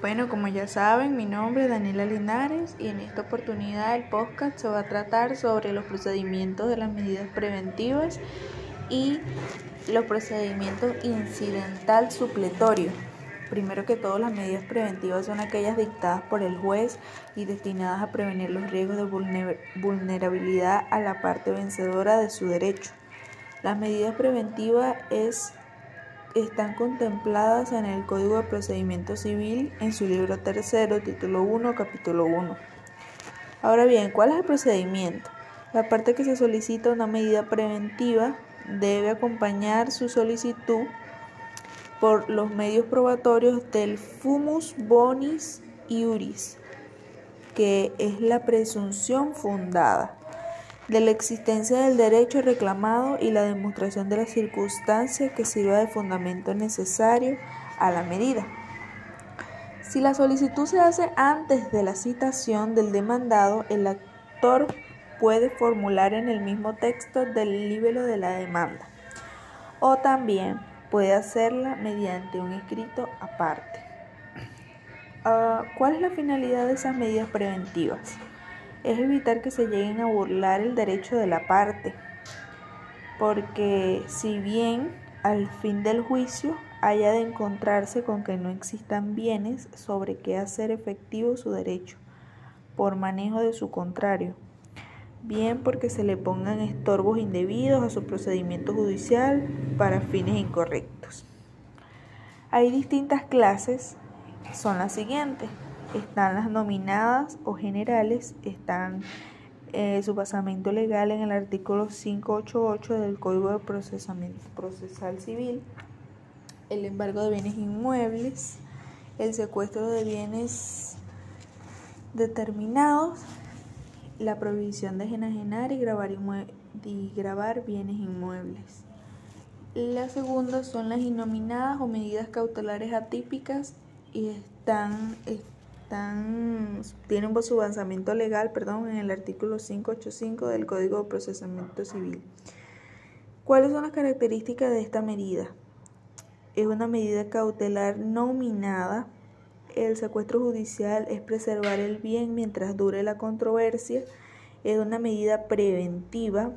Bueno, como ya saben, mi nombre es Daniela Linares y en esta oportunidad el podcast se va a tratar sobre los procedimientos de las medidas preventivas y los procedimientos incidental supletorio. Primero que todo, las medidas preventivas son aquellas dictadas por el juez y destinadas a prevenir los riesgos de vulnerabilidad a la parte vencedora de su derecho. Las medidas preventivas es están contempladas en el Código de Procedimiento Civil en su libro tercero, título 1, capítulo 1. Ahora bien, ¿cuál es el procedimiento? La parte que se solicita una medida preventiva debe acompañar su solicitud por los medios probatorios del fumus bonis iuris, que es la presunción fundada de la existencia del derecho reclamado y la demostración de la circunstancia que sirva de fundamento necesario a la medida. Si la solicitud se hace antes de la citación del demandado, el actor puede formular en el mismo texto del libelo de la demanda o también puede hacerla mediante un escrito aparte. Ah, ¿Cuál es la finalidad de esas medidas preventivas? Es evitar que se lleguen a burlar el derecho de la parte, porque si bien al fin del juicio haya de encontrarse con que no existan bienes sobre qué hacer efectivo su derecho, por manejo de su contrario, bien porque se le pongan estorbos indebidos a su procedimiento judicial para fines incorrectos. Hay distintas clases, son las siguientes están las nominadas o generales, están eh, su basamento legal en el artículo 588 del Código de Procesamiento Procesal Civil, el embargo de bienes inmuebles, el secuestro de bienes determinados, la prohibición de enajenar y grabar, y grabar bienes inmuebles. La segunda son las innominadas o medidas cautelares atípicas y están, tienen su avanzamiento legal perdón, en el artículo 585 del Código de Procesamiento Civil. ¿Cuáles son las características de esta medida? Es una medida cautelar nominada. El secuestro judicial es preservar el bien mientras dure la controversia. Es una medida preventiva.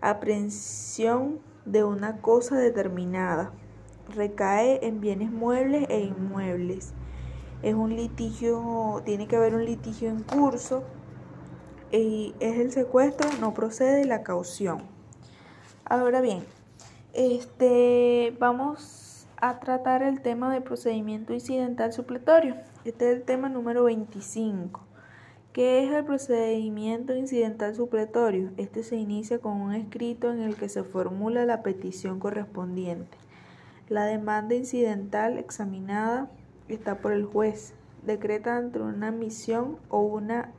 Aprehensión de una cosa determinada. Recae en bienes muebles e inmuebles es un litigio, tiene que haber un litigio en curso y es el secuestro, no procede la caución. Ahora bien, este vamos a tratar el tema de procedimiento incidental supletorio. Este es el tema número 25. ¿Qué es el procedimiento incidental supletorio? Este se inicia con un escrito en el que se formula la petición correspondiente. La demanda incidental examinada está por el juez. Decreta entre una admisión o una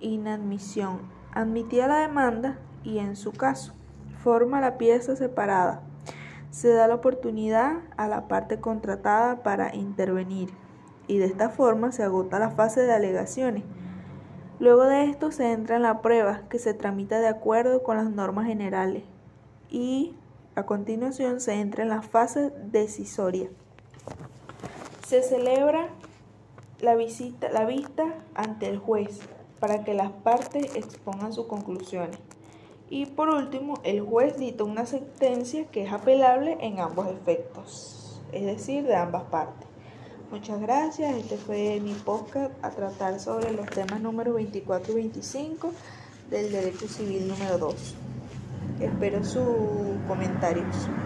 inadmisión. Admitida la demanda y en su caso forma la pieza separada. Se da la oportunidad a la parte contratada para intervenir y de esta forma se agota la fase de alegaciones. Luego de esto se entra en la prueba que se tramita de acuerdo con las normas generales y a continuación se entra en la fase decisoria. Se celebra la, visita, la vista ante el juez para que las partes expongan sus conclusiones. Y por último, el juez dicta una sentencia que es apelable en ambos efectos, es decir, de ambas partes. Muchas gracias. Este fue mi podcast a tratar sobre los temas número 24 y 25 del Derecho Civil número 2. Espero sus comentarios.